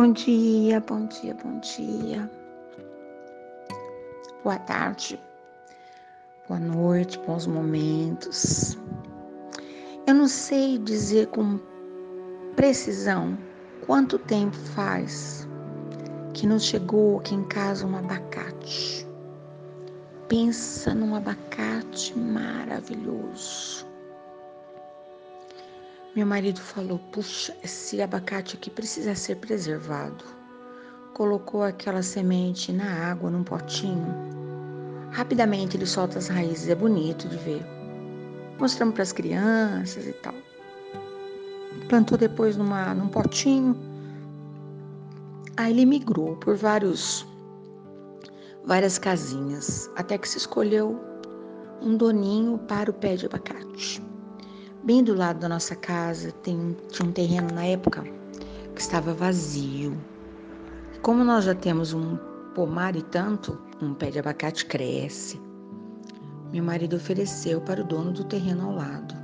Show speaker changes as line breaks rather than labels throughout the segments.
Bom dia, bom dia, bom dia. Boa tarde, boa noite, bons momentos. Eu não sei dizer com precisão quanto tempo faz que nos chegou aqui em casa um abacate. Pensa num abacate maravilhoso. Meu marido falou: Puxa, esse abacate aqui precisa ser preservado. Colocou aquela semente na água, num potinho. Rapidamente ele solta as raízes, é bonito de ver. Mostramos para as crianças e tal. Plantou depois numa, num potinho. Aí ele migrou por vários, várias casinhas, até que se escolheu um doninho para o pé de abacate. Bem do lado da nossa casa tem, tinha um terreno na época que estava vazio. Como nós já temos um pomar e tanto, um pé de abacate cresce. Meu marido ofereceu para o dono do terreno ao lado.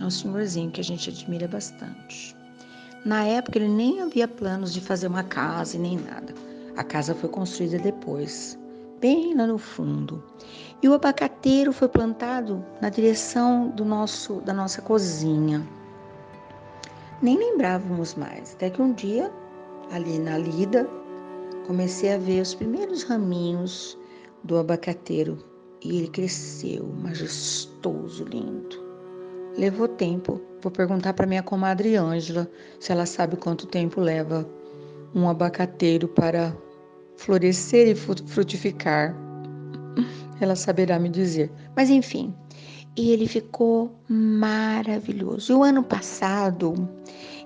É um senhorzinho que a gente admira bastante. Na época ele nem havia planos de fazer uma casa e nem nada. A casa foi construída depois bem lá no fundo. E o abacateiro foi plantado na direção do nosso, da nossa cozinha. Nem lembrávamos mais, até que um dia, ali na lida, comecei a ver os primeiros raminhos do abacateiro e ele cresceu, majestoso, lindo. Levou tempo. Vou perguntar para minha comadre Ângela se ela sabe quanto tempo leva um abacateiro para florescer e frutificar. Ela saberá me dizer. Mas enfim, e ele ficou maravilhoso. E o ano passado,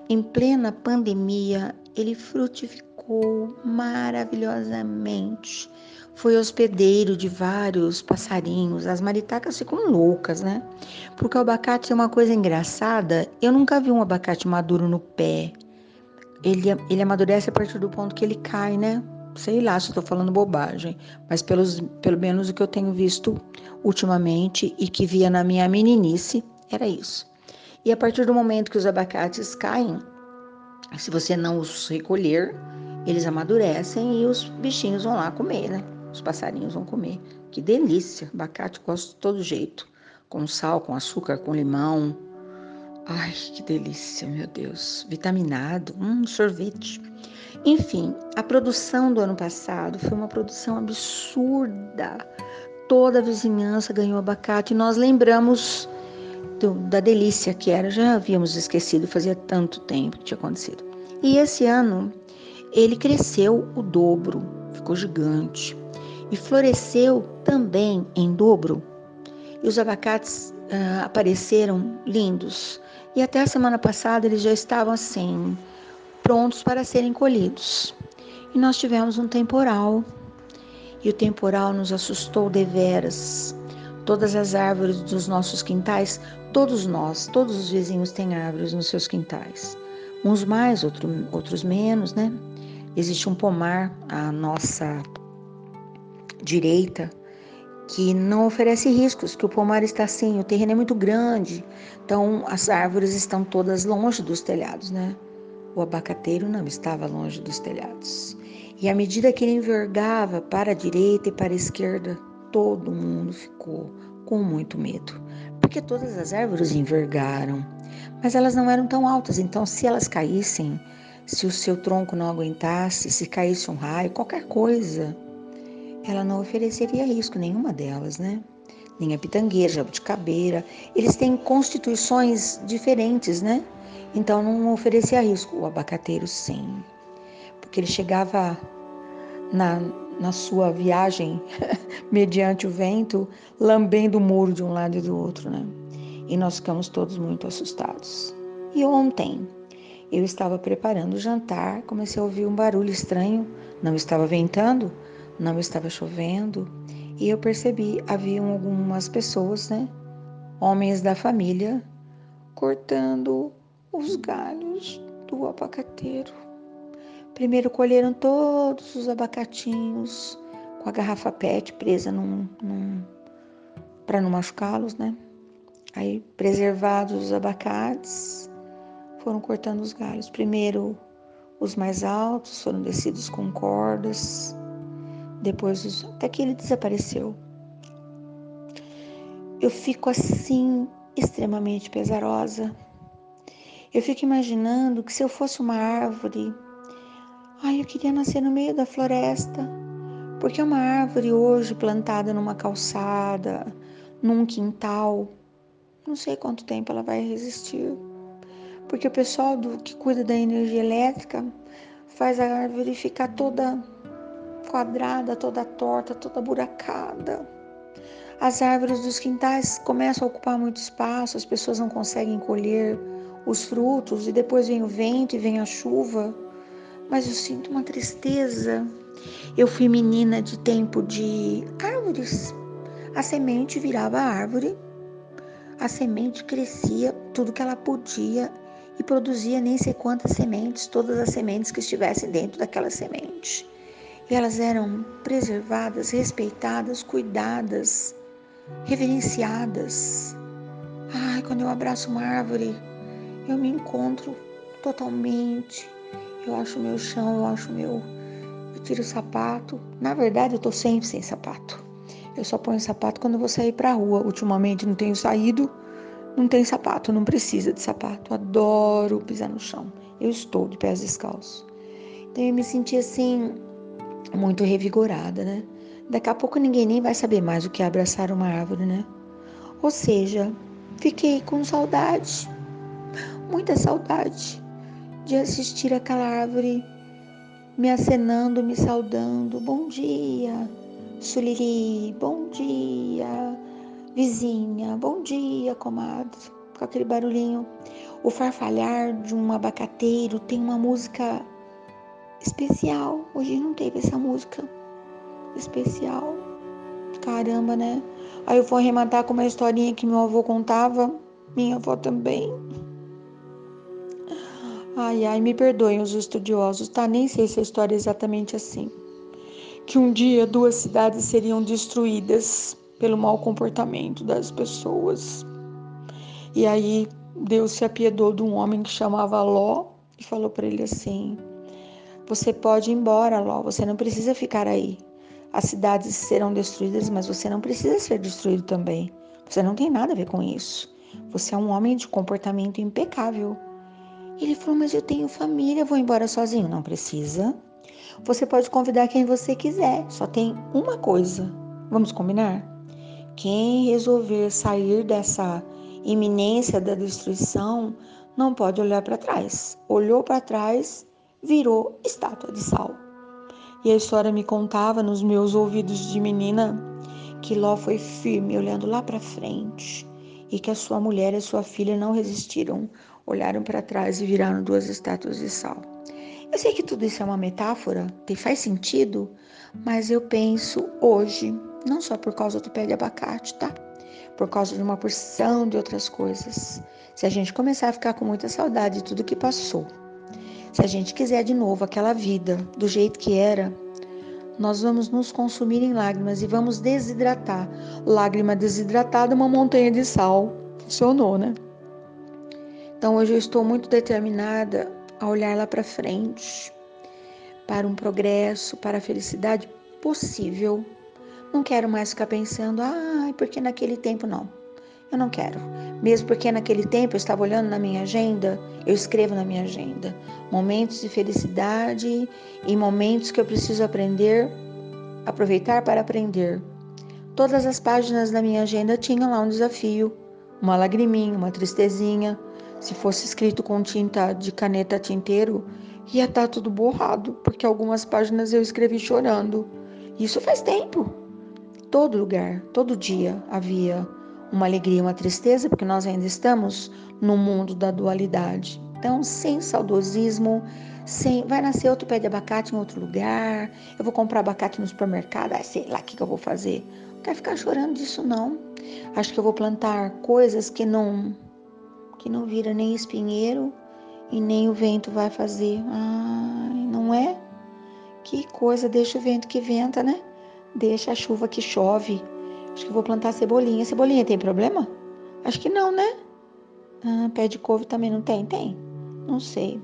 em plena pandemia, ele frutificou maravilhosamente. Foi hospedeiro de vários passarinhos. As maritacas ficam loucas, né? Porque o abacate é uma coisa engraçada. Eu nunca vi um abacate maduro no pé. Ele, ele amadurece a partir do ponto que ele cai, né? Sei lá se estou falando bobagem, mas pelos, pelo menos o que eu tenho visto ultimamente e que via na minha meninice, era isso. E a partir do momento que os abacates caem, se você não os recolher, eles amadurecem e os bichinhos vão lá comer, né? Os passarinhos vão comer. Que delícia! Abacate gosto de todo jeito. Com sal, com açúcar, com limão. Ai, que delícia, meu Deus. Vitaminado. Hum, sorvete. Enfim, a produção do ano passado foi uma produção absurda. Toda a vizinhança ganhou abacate e nós lembramos do, da delícia que era. Já havíamos esquecido, fazia tanto tempo que tinha acontecido. E esse ano ele cresceu o dobro, ficou gigante e floresceu também em dobro. E os abacates uh, apareceram lindos. E até a semana passada eles já estavam assim, prontos para serem colhidos. E nós tivemos um temporal, e o temporal nos assustou deveras. Todas as árvores dos nossos quintais, todos nós, todos os vizinhos têm árvores nos seus quintais. Uns mais, outro, outros menos, né? Existe um pomar à nossa direita que não oferece riscos, que o pomar está assim, o terreno é muito grande, então as árvores estão todas longe dos telhados, né? O abacateiro não estava longe dos telhados. E à medida que ele envergava para a direita e para a esquerda, todo mundo ficou com muito medo, porque todas as árvores envergaram, mas elas não eram tão altas, então se elas caíssem, se o seu tronco não aguentasse, se caísse um raio, qualquer coisa, ela não ofereceria risco nenhuma delas, né? Nem pitangueira, jabuticabeira, eles têm constituições diferentes, né? Então não oferecia risco. O abacateiro sim, porque ele chegava na, na sua viagem mediante o vento, lambendo o muro de um lado e do outro, né? E nós ficamos todos muito assustados. E ontem eu estava preparando o jantar, comecei a ouvir um barulho estranho. Não estava ventando, não estava chovendo, e eu percebi haviam algumas pessoas, né? Homens da família cortando os galhos do abacateiro. Primeiro colheram todos os abacatinhos com a garrafa PET presa num, num para não machucá-los, né? Aí, preservados os abacates, foram cortando os galhos. Primeiro Os mais altos foram descidos com cordas. Depois, até que ele desapareceu. Eu fico assim, extremamente pesarosa. Eu fico imaginando que se eu fosse uma árvore, ai, eu queria nascer no meio da floresta, porque uma árvore hoje plantada numa calçada, num quintal, não sei quanto tempo ela vai resistir. Porque o pessoal do, que cuida da energia elétrica faz a árvore ficar toda quadrada, toda torta, toda buracada. As árvores dos quintais começam a ocupar muito espaço, as pessoas não conseguem colher os frutos e depois vem o vento e vem a chuva. Mas eu sinto uma tristeza. Eu fui menina de tempo de árvores. A semente virava árvore, a semente crescia tudo que ela podia e produzia nem sei quantas sementes, todas as sementes que estivessem dentro daquela semente. E elas eram preservadas, respeitadas, cuidadas, reverenciadas. Ai, quando eu abraço uma árvore, eu me encontro totalmente. Eu acho meu chão, eu acho meu. Eu tiro o sapato. Na verdade, eu tô sempre sem sapato. Eu só ponho sapato quando vou sair pra rua. Ultimamente não tenho saído, não tem sapato, não precisa de sapato. Adoro pisar no chão. Eu estou de pés descalços. Então eu me senti assim, muito revigorada, né? Daqui a pouco ninguém nem vai saber mais o que é abraçar uma árvore, né? Ou seja, fiquei com saudade, muita saudade de assistir aquela árvore me acenando, me saudando. Bom dia, Suliri, bom dia, vizinha, bom dia, comadre. Com aquele barulhinho. O farfalhar de um abacateiro tem uma música especial. Hoje não teve essa música especial. Caramba, né? Aí eu vou arrematar com uma historinha que meu avô contava, minha avó também. Ai, ai, me perdoem os estudiosos, tá? Nem sei se a história é exatamente assim. Que um dia duas cidades seriam destruídas pelo mau comportamento das pessoas. E aí Deus se apiedou de um homem que chamava Ló e falou para ele assim: Você pode ir embora, Ló, você não precisa ficar aí. As cidades serão destruídas, mas você não precisa ser destruído também. Você não tem nada a ver com isso. Você é um homem de comportamento impecável. Ele falou: Mas eu tenho família, vou embora sozinho. Não precisa. Você pode convidar quem você quiser. Só tem uma coisa. Vamos combinar? Quem resolver sair dessa iminência da destruição não pode olhar para trás. Olhou para trás, virou estátua de sal. E a história me contava nos meus ouvidos de menina que Ló foi firme, olhando lá para frente, e que a sua mulher e a sua filha não resistiram, olharam para trás e viraram duas estátuas de sal. Eu sei que tudo isso é uma metáfora, e faz sentido, mas eu penso hoje, não só por causa do pé de abacate, tá? Por causa de uma porção de outras coisas. Se a gente começar a ficar com muita saudade de tudo que passou, se a gente quiser de novo aquela vida do jeito que era, nós vamos nos consumir em lágrimas e vamos desidratar. Lágrima desidratada, uma montanha de sal. Funcionou, né? Então hoje eu estou muito determinada a olhar lá para frente, para um progresso, para a felicidade possível. Não quero mais ficar pensando, ai, ah, porque naquele tempo não. Eu não quero. Mesmo porque naquele tempo eu estava olhando na minha agenda, eu escrevo na minha agenda momentos de felicidade e momentos que eu preciso aprender, aproveitar para aprender. Todas as páginas da minha agenda tinham lá um desafio, uma lagriminha, uma tristezinha. Se fosse escrito com tinta de caneta tinteiro, ia estar tá tudo borrado, porque algumas páginas eu escrevi chorando. Isso faz tempo. Todo lugar, todo dia havia uma alegria, uma tristeza, porque nós ainda estamos no mundo da dualidade. Então, sem saudosismo, sem vai nascer outro pé de abacate em outro lugar, eu vou comprar abacate no supermercado, ah, sei lá o que, que eu vou fazer. Não quero ficar chorando disso não. Acho que eu vou plantar coisas que não que não vira nem espinheiro e nem o vento vai fazer. Ai, não é? Que coisa, deixa o vento que venta, né? Deixa a chuva que chove. Acho que vou plantar cebolinha. Cebolinha tem problema? Acho que não, né? Ah, pé de couve também não tem? Tem? Não sei.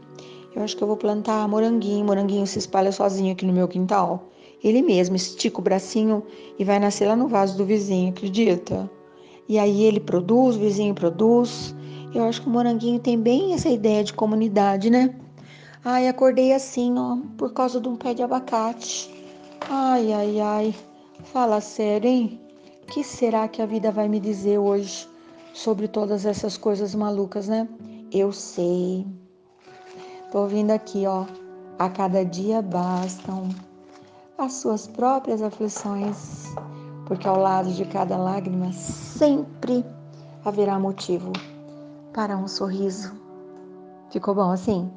Eu acho que eu vou plantar moranguinho. Moranguinho se espalha sozinho aqui no meu quintal. Ele mesmo estica o bracinho e vai nascer lá no vaso do vizinho, acredita? E aí ele produz, o vizinho produz. Eu acho que o moranguinho tem bem essa ideia de comunidade, né? Ai, acordei assim, ó, por causa de um pé de abacate. Ai, ai, ai. Fala sério, hein? Que será que a vida vai me dizer hoje sobre todas essas coisas malucas, né? Eu sei. Tô ouvindo aqui, ó. A cada dia bastam as suas próprias aflições, porque ao lado de cada lágrima sempre haverá motivo para um sorriso. Ficou bom assim?